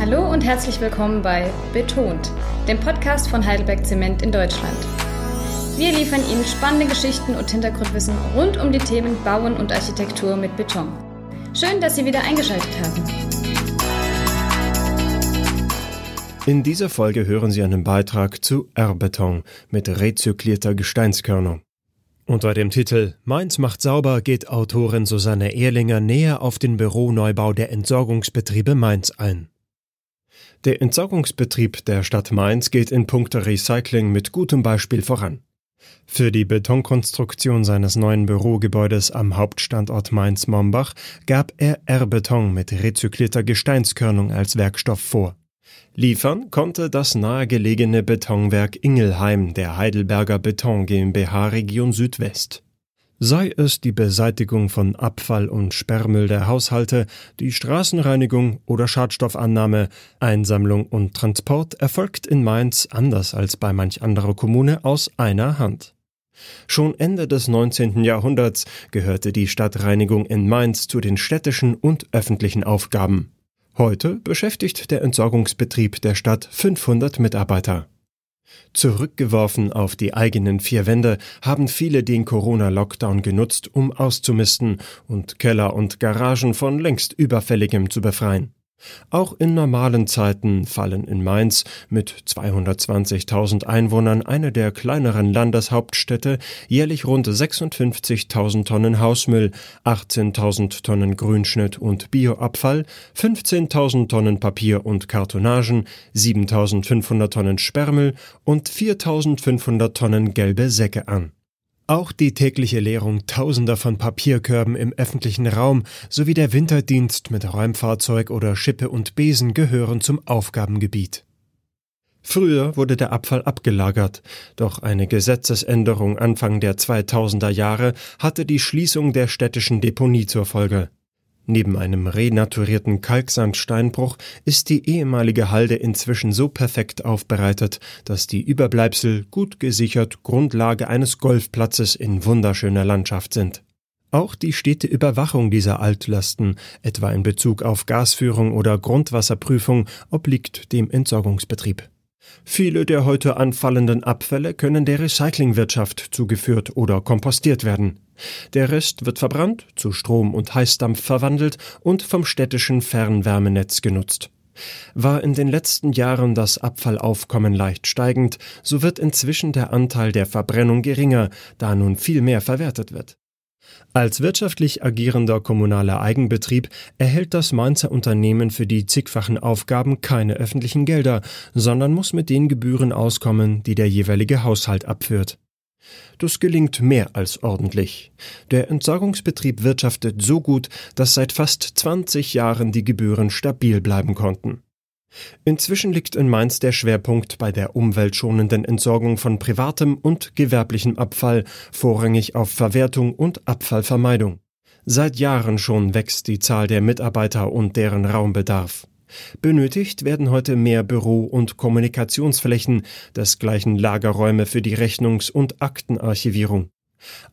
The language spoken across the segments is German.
Hallo und herzlich willkommen bei Betont, dem Podcast von Heidelberg Zement in Deutschland. Wir liefern Ihnen spannende Geschichten und Hintergrundwissen rund um die Themen Bauen und Architektur mit Beton. Schön, dass Sie wieder eingeschaltet haben. In dieser Folge hören Sie einen Beitrag zu R-Beton mit rezyklierter Gesteinskörnung. Unter dem Titel Mainz macht sauber geht Autorin Susanne Ehrlinger näher auf den Büroneubau der Entsorgungsbetriebe Mainz ein. Der Entsorgungsbetrieb der Stadt Mainz geht in puncto Recycling mit gutem Beispiel voran. Für die Betonkonstruktion seines neuen Bürogebäudes am Hauptstandort Mainz-Mombach gab er R-Beton mit rezyklierter Gesteinskörnung als Werkstoff vor. Liefern konnte das nahegelegene Betonwerk Ingelheim der Heidelberger Beton GmbH Region Südwest sei es die Beseitigung von Abfall und Sperrmüll der Haushalte, die Straßenreinigung oder Schadstoffannahme, Einsammlung und Transport erfolgt in Mainz anders als bei manch anderer Kommune aus einer Hand. Schon Ende des 19. Jahrhunderts gehörte die Stadtreinigung in Mainz zu den städtischen und öffentlichen Aufgaben. Heute beschäftigt der Entsorgungsbetrieb der Stadt 500 Mitarbeiter. Zurückgeworfen auf die eigenen vier Wände haben viele den Corona-Lockdown genutzt, um auszumisten und Keller und Garagen von längst Überfälligem zu befreien. Auch in normalen Zeiten fallen in Mainz mit 220.000 Einwohnern eine der kleineren Landeshauptstädte jährlich rund 56.000 Tonnen Hausmüll, 18.000 Tonnen Grünschnitt und Bioabfall, 15.000 Tonnen Papier und Kartonagen, 7.500 Tonnen Sperrmüll und 4.500 Tonnen gelbe Säcke an. Auch die tägliche Leerung tausender von Papierkörben im öffentlichen Raum sowie der Winterdienst mit Räumfahrzeug oder Schippe und Besen gehören zum Aufgabengebiet. Früher wurde der Abfall abgelagert, doch eine Gesetzesänderung Anfang der 2000er Jahre hatte die Schließung der städtischen Deponie zur Folge. Neben einem renaturierten Kalksandsteinbruch ist die ehemalige Halde inzwischen so perfekt aufbereitet, dass die Überbleibsel gut gesichert Grundlage eines Golfplatzes in wunderschöner Landschaft sind. Auch die stete Überwachung dieser Altlasten, etwa in Bezug auf Gasführung oder Grundwasserprüfung, obliegt dem Entsorgungsbetrieb. Viele der heute anfallenden Abfälle können der Recyclingwirtschaft zugeführt oder kompostiert werden. Der Rest wird verbrannt, zu Strom und Heißdampf verwandelt und vom städtischen Fernwärmenetz genutzt. War in den letzten Jahren das Abfallaufkommen leicht steigend, so wird inzwischen der Anteil der Verbrennung geringer, da nun viel mehr verwertet wird. Als wirtschaftlich agierender kommunaler Eigenbetrieb erhält das Mainzer Unternehmen für die zigfachen Aufgaben keine öffentlichen Gelder, sondern muss mit den Gebühren auskommen, die der jeweilige Haushalt abführt. Das gelingt mehr als ordentlich. Der Entsorgungsbetrieb wirtschaftet so gut, dass seit fast 20 Jahren die Gebühren stabil bleiben konnten. Inzwischen liegt in Mainz der Schwerpunkt bei der umweltschonenden Entsorgung von privatem und gewerblichem Abfall, vorrangig auf Verwertung und Abfallvermeidung. Seit Jahren schon wächst die Zahl der Mitarbeiter und deren Raumbedarf. Benötigt werden heute mehr Büro- und Kommunikationsflächen, desgleichen Lagerräume für die Rechnungs- und Aktenarchivierung.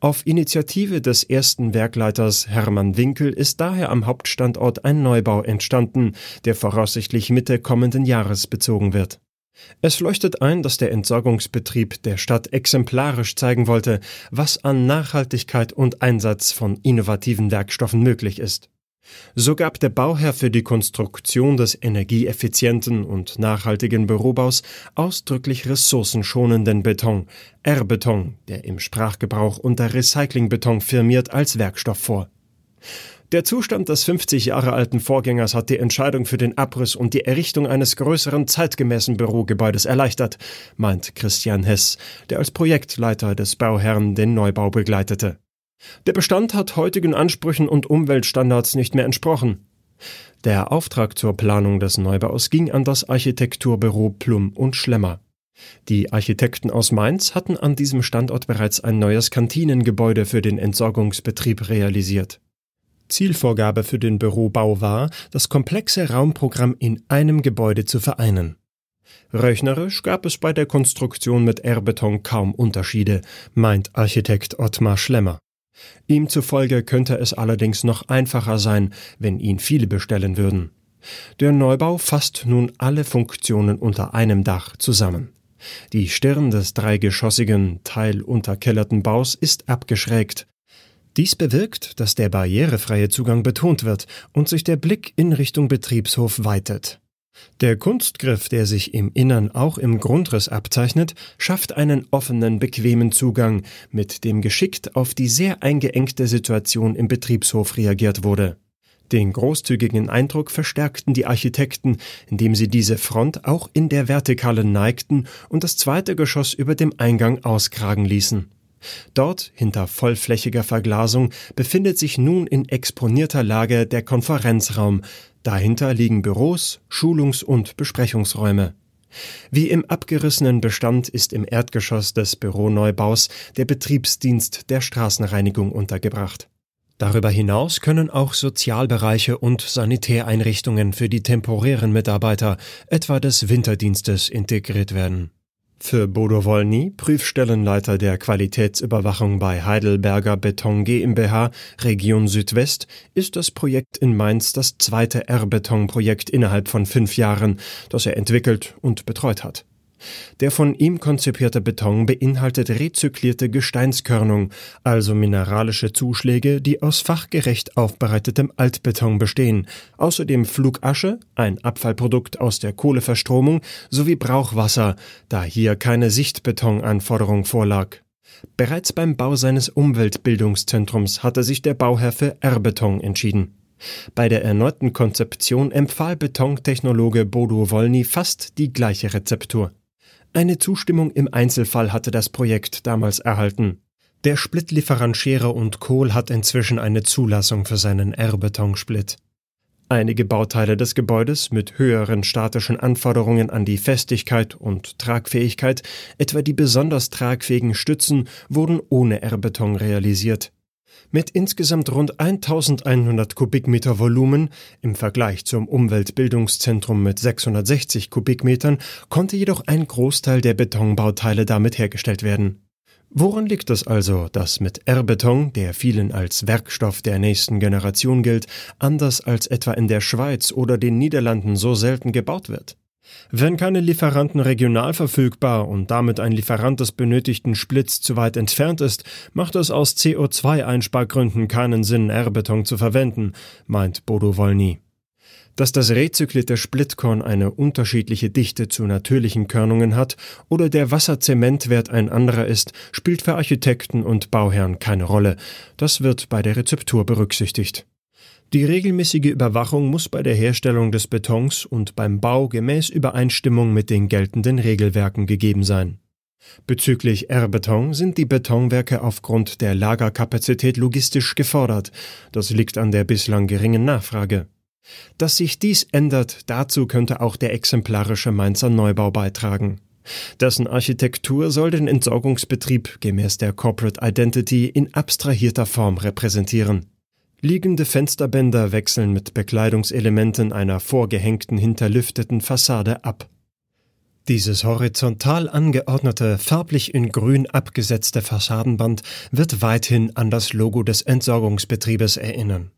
Auf Initiative des ersten Werkleiters Hermann Winkel ist daher am Hauptstandort ein Neubau entstanden, der voraussichtlich Mitte kommenden Jahres bezogen wird. Es leuchtet ein, dass der Entsorgungsbetrieb der Stadt exemplarisch zeigen wollte, was an Nachhaltigkeit und Einsatz von innovativen Werkstoffen möglich ist. So gab der Bauherr für die Konstruktion des energieeffizienten und nachhaltigen Bürobaus ausdrücklich ressourcenschonenden Beton, R-Beton, der im Sprachgebrauch unter Recyclingbeton firmiert, als Werkstoff vor. Der Zustand des 50 Jahre alten Vorgängers hat die Entscheidung für den Abriss und die Errichtung eines größeren zeitgemäßen Bürogebäudes erleichtert, meint Christian Hess, der als Projektleiter des Bauherrn den Neubau begleitete. Der Bestand hat heutigen Ansprüchen und Umweltstandards nicht mehr entsprochen. Der Auftrag zur Planung des Neubaus ging an das Architekturbüro Plum und Schlemmer. Die Architekten aus Mainz hatten an diesem Standort bereits ein neues Kantinengebäude für den Entsorgungsbetrieb realisiert. Zielvorgabe für den Bürobau war, das komplexe Raumprogramm in einem Gebäude zu vereinen. Rechnerisch gab es bei der Konstruktion mit R-Beton kaum Unterschiede, meint Architekt Ottmar Schlemmer. Ihm zufolge könnte es allerdings noch einfacher sein, wenn ihn viele bestellen würden. Der Neubau fasst nun alle Funktionen unter einem Dach zusammen. Die Stirn des dreigeschossigen, teilunterkellerten Baus ist abgeschrägt. Dies bewirkt, dass der barrierefreie Zugang betont wird und sich der Blick in Richtung Betriebshof weitet. Der Kunstgriff, der sich im Innern auch im Grundriss abzeichnet, schafft einen offenen, bequemen Zugang, mit dem geschickt auf die sehr eingeengte Situation im Betriebshof reagiert wurde. Den großzügigen Eindruck verstärkten die Architekten, indem sie diese Front auch in der Vertikale neigten und das zweite Geschoss über dem Eingang auskragen ließen. Dort, hinter vollflächiger Verglasung, befindet sich nun in exponierter Lage der Konferenzraum, dahinter liegen Büros, Schulungs- und Besprechungsräume. Wie im abgerissenen Bestand ist im Erdgeschoss des Büroneubaus der Betriebsdienst der Straßenreinigung untergebracht. Darüber hinaus können auch Sozialbereiche und Sanitäreinrichtungen für die temporären Mitarbeiter, etwa des Winterdienstes, integriert werden. Für Bodo Wolny, Prüfstellenleiter der Qualitätsüberwachung bei Heidelberger Beton GmbH Region Südwest, ist das Projekt in Mainz das zweite R-Beton-Projekt innerhalb von fünf Jahren, das er entwickelt und betreut hat. Der von ihm konzipierte Beton beinhaltet rezyklierte Gesteinskörnung, also mineralische Zuschläge, die aus fachgerecht aufbereitetem Altbeton bestehen, außerdem Flugasche, ein Abfallprodukt aus der Kohleverstromung, sowie Brauchwasser, da hier keine Sichtbetonanforderung vorlag. Bereits beim Bau seines Umweltbildungszentrums hatte sich der Bauherr für R-Beton entschieden. Bei der erneuten Konzeption empfahl Betontechnologe Bodo Wolny fast die gleiche Rezeptur. Eine Zustimmung im Einzelfall hatte das Projekt damals erhalten. Der Splittlieferant Scherer und Kohl hat inzwischen eine Zulassung für seinen R-Betonsplit. Einige Bauteile des Gebäudes mit höheren statischen Anforderungen an die Festigkeit und Tragfähigkeit, etwa die besonders tragfähigen Stützen, wurden ohne R-Beton realisiert. Mit insgesamt rund 1100 Kubikmeter Volumen im Vergleich zum Umweltbildungszentrum mit 660 Kubikmetern konnte jedoch ein Großteil der Betonbauteile damit hergestellt werden. Woran liegt es also, dass mit R-Beton, der vielen als Werkstoff der nächsten Generation gilt, anders als etwa in der Schweiz oder den Niederlanden so selten gebaut wird? Wenn keine Lieferanten regional verfügbar und damit ein Lieferant des benötigten Splits zu weit entfernt ist, macht es aus CO2-Einspargründen keinen Sinn, R-Beton zu verwenden, meint Bodo Wolny. Dass das rezyklierte Splitkorn eine unterschiedliche Dichte zu natürlichen Körnungen hat oder der Wasserzementwert ein anderer ist, spielt für Architekten und Bauherren keine Rolle. Das wird bei der Rezeptur berücksichtigt. Die regelmäßige Überwachung muss bei der Herstellung des Betons und beim Bau gemäß Übereinstimmung mit den geltenden Regelwerken gegeben sein. Bezüglich R-Beton sind die Betonwerke aufgrund der Lagerkapazität logistisch gefordert. Das liegt an der bislang geringen Nachfrage. Dass sich dies ändert, dazu könnte auch der exemplarische Mainzer Neubau beitragen. Dessen Architektur soll den Entsorgungsbetrieb gemäß der Corporate Identity in abstrahierter Form repräsentieren. Liegende Fensterbänder wechseln mit Bekleidungselementen einer vorgehängten hinterlüfteten Fassade ab. Dieses horizontal angeordnete, farblich in grün abgesetzte Fassadenband wird weithin an das Logo des Entsorgungsbetriebes erinnern.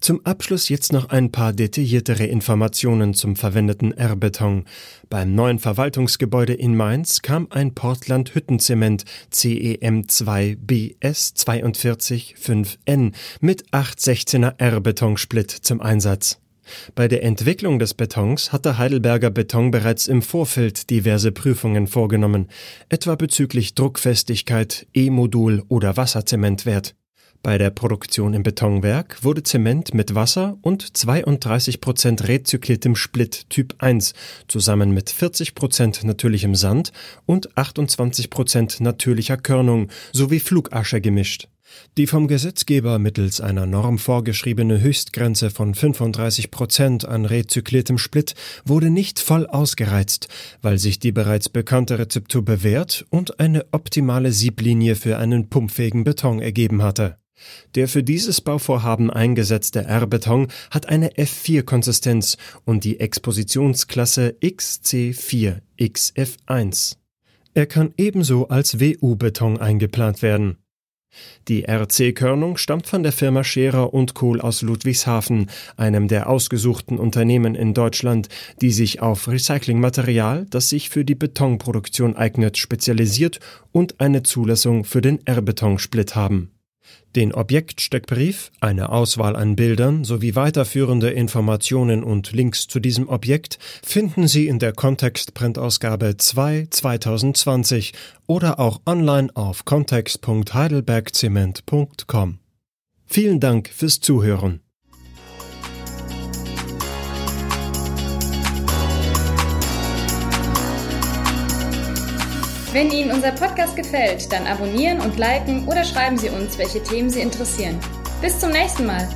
Zum Abschluss jetzt noch ein paar detailliertere Informationen zum verwendeten R-Beton. Beim neuen Verwaltungsgebäude in Mainz kam ein Portland Hüttenzement CEM2BS 425N mit 816er R-Betonsplit zum Einsatz. Bei der Entwicklung des Betons hatte Heidelberger Beton bereits im Vorfeld diverse Prüfungen vorgenommen, etwa bezüglich Druckfestigkeit, E-Modul oder Wasserzementwert. Bei der Produktion im Betonwerk wurde Zement mit Wasser und 32 Prozent rezykliertem Split Typ 1 zusammen mit 40 Prozent natürlichem Sand und 28 Prozent natürlicher Körnung sowie Flugasche gemischt. Die vom Gesetzgeber mittels einer Norm vorgeschriebene Höchstgrenze von 35 Prozent an rezykliertem Split wurde nicht voll ausgereizt, weil sich die bereits bekannte Rezeptur bewährt und eine optimale Sieblinie für einen pumpfähigen Beton ergeben hatte. Der für dieses Bauvorhaben eingesetzte R-Beton hat eine F4-Konsistenz und die Expositionsklasse XC4XF1. Er kann ebenso als WU-Beton eingeplant werden. Die RC-Körnung stammt von der Firma Scherer und Kohl aus Ludwigshafen, einem der ausgesuchten Unternehmen in Deutschland, die sich auf Recyclingmaterial, das sich für die Betonproduktion eignet, spezialisiert und eine Zulassung für den R-Betonsplit haben. Den Objektsteckbrief, eine Auswahl an Bildern sowie weiterführende Informationen und Links zu diesem Objekt finden Sie in der Kontext-Printausgabe 2 2020 oder auch online auf kontext.heidelbergzement.com. Vielen Dank fürs Zuhören. Wenn Ihnen unser Podcast gefällt, dann abonnieren und liken oder schreiben Sie uns, welche Themen Sie interessieren. Bis zum nächsten Mal.